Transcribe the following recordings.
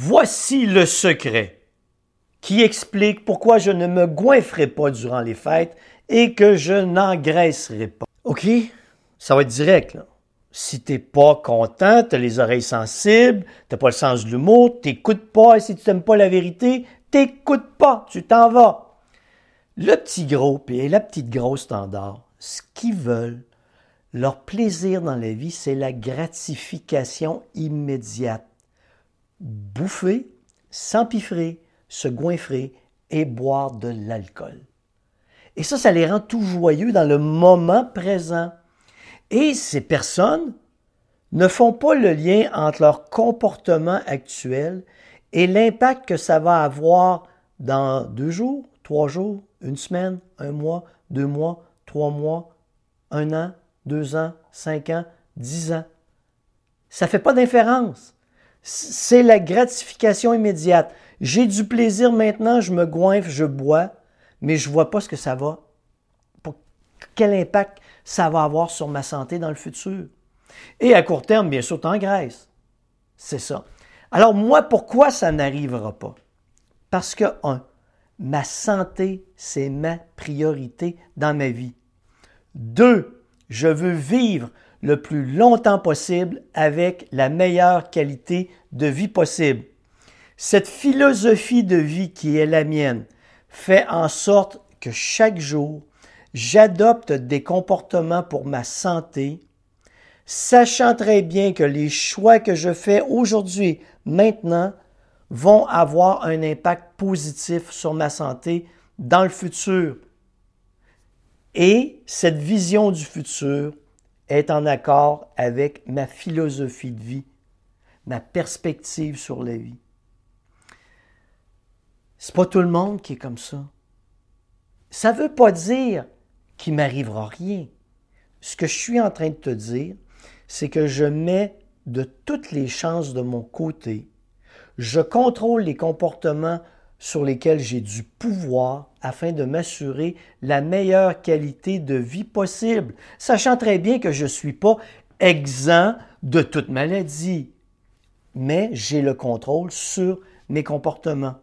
Voici le secret qui explique pourquoi je ne me goinfrerai pas durant les fêtes et que je n'engraisserai pas. OK? Ça va être direct, là. Si t'es pas content, t'as les oreilles sensibles, t'as pas le sens de l'humour, t'écoutes pas, et si tu t'aimes pas la vérité, t'écoutes pas, tu t'en vas. Le petit gros et la petite grosse standard, ce qu'ils veulent, leur plaisir dans la vie, c'est la gratification immédiate. Bouffer, s'empiffrer, se goinfrer et boire de l'alcool. Et ça, ça les rend tout joyeux dans le moment présent. Et ces personnes ne font pas le lien entre leur comportement actuel et l'impact que ça va avoir dans deux jours, trois jours, une semaine, un mois, deux mois, trois mois, un an, deux ans, cinq ans, dix ans. Ça ne fait pas d'inférence. C'est la gratification immédiate. J'ai du plaisir maintenant, je me goinfre, je bois, mais je ne vois pas ce que ça va, quel impact ça va avoir sur ma santé dans le futur. Et à court terme, bien sûr, en graisse. C'est ça. Alors moi, pourquoi ça n'arrivera pas? Parce que, un, ma santé, c'est ma priorité dans ma vie. Deux, je veux vivre le plus longtemps possible avec la meilleure qualité de vie possible. Cette philosophie de vie qui est la mienne fait en sorte que chaque jour, j'adopte des comportements pour ma santé, sachant très bien que les choix que je fais aujourd'hui, maintenant, vont avoir un impact positif sur ma santé dans le futur. Et cette vision du futur est en accord avec ma philosophie de vie, ma perspective sur la vie. C'est pas tout le monde qui est comme ça. Ça veut pas dire qu'il m'arrivera rien. Ce que je suis en train de te dire, c'est que je mets de toutes les chances de mon côté. Je contrôle les comportements sur lesquels j'ai du pouvoir afin de m'assurer la meilleure qualité de vie possible, sachant très bien que je ne suis pas exempt de toute maladie, mais j'ai le contrôle sur mes comportements.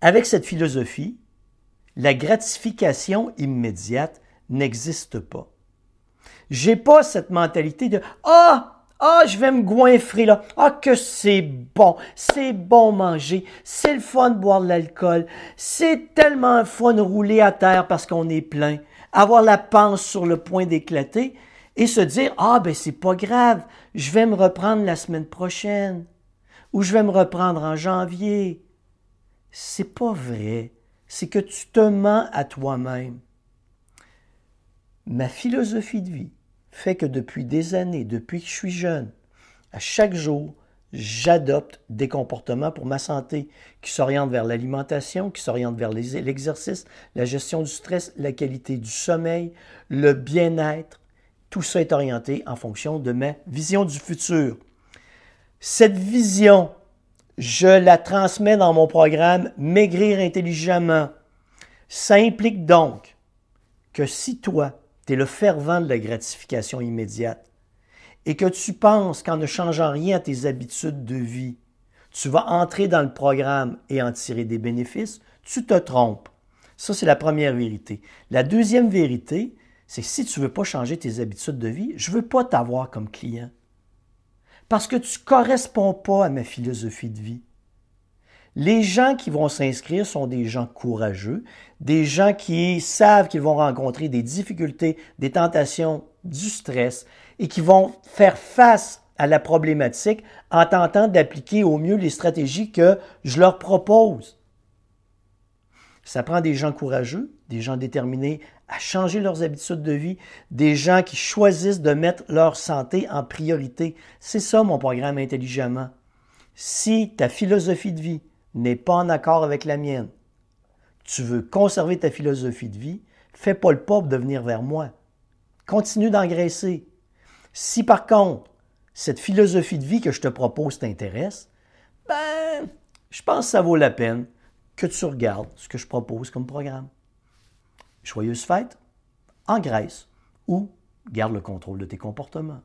Avec cette philosophie, la gratification immédiate n'existe pas. J'ai pas cette mentalité de ah ah, je vais me goinfrer là. Ah, que c'est bon. C'est bon manger. C'est le fun de boire de l'alcool. C'est tellement fun de rouler à terre parce qu'on est plein. Avoir la panse sur le point d'éclater et se dire, ah, ben, c'est pas grave. Je vais me reprendre la semaine prochaine. Ou je vais me reprendre en janvier. C'est pas vrai. C'est que tu te mens à toi-même. Ma philosophie de vie, fait que depuis des années, depuis que je suis jeune, à chaque jour, j'adopte des comportements pour ma santé qui s'orientent vers l'alimentation, qui s'orientent vers l'exercice, la gestion du stress, la qualité du sommeil, le bien-être. Tout ça est orienté en fonction de ma vision du futur. Cette vision, je la transmets dans mon programme Maigrir intelligemment. Ça implique donc que si toi, tu es le fervent de la gratification immédiate et que tu penses qu'en ne changeant rien à tes habitudes de vie, tu vas entrer dans le programme et en tirer des bénéfices, tu te trompes. Ça, c'est la première vérité. La deuxième vérité, c'est si tu ne veux pas changer tes habitudes de vie, je ne veux pas t'avoir comme client. Parce que tu ne corresponds pas à ma philosophie de vie. Les gens qui vont s'inscrire sont des gens courageux, des gens qui savent qu'ils vont rencontrer des difficultés, des tentations, du stress et qui vont faire face à la problématique en tentant d'appliquer au mieux les stratégies que je leur propose. Ça prend des gens courageux, des gens déterminés à changer leurs habitudes de vie, des gens qui choisissent de mettre leur santé en priorité. C'est ça mon programme intelligemment. Si ta philosophie de vie n'est pas en accord avec la mienne, tu veux conserver ta philosophie de vie, fais pas le pas de venir vers moi. Continue d'engraisser. Si par contre, cette philosophie de vie que je te propose t'intéresse, ben, je pense que ça vaut la peine que tu regardes ce que je propose comme programme. Joyeuse fête, engraisse ou garde le contrôle de tes comportements.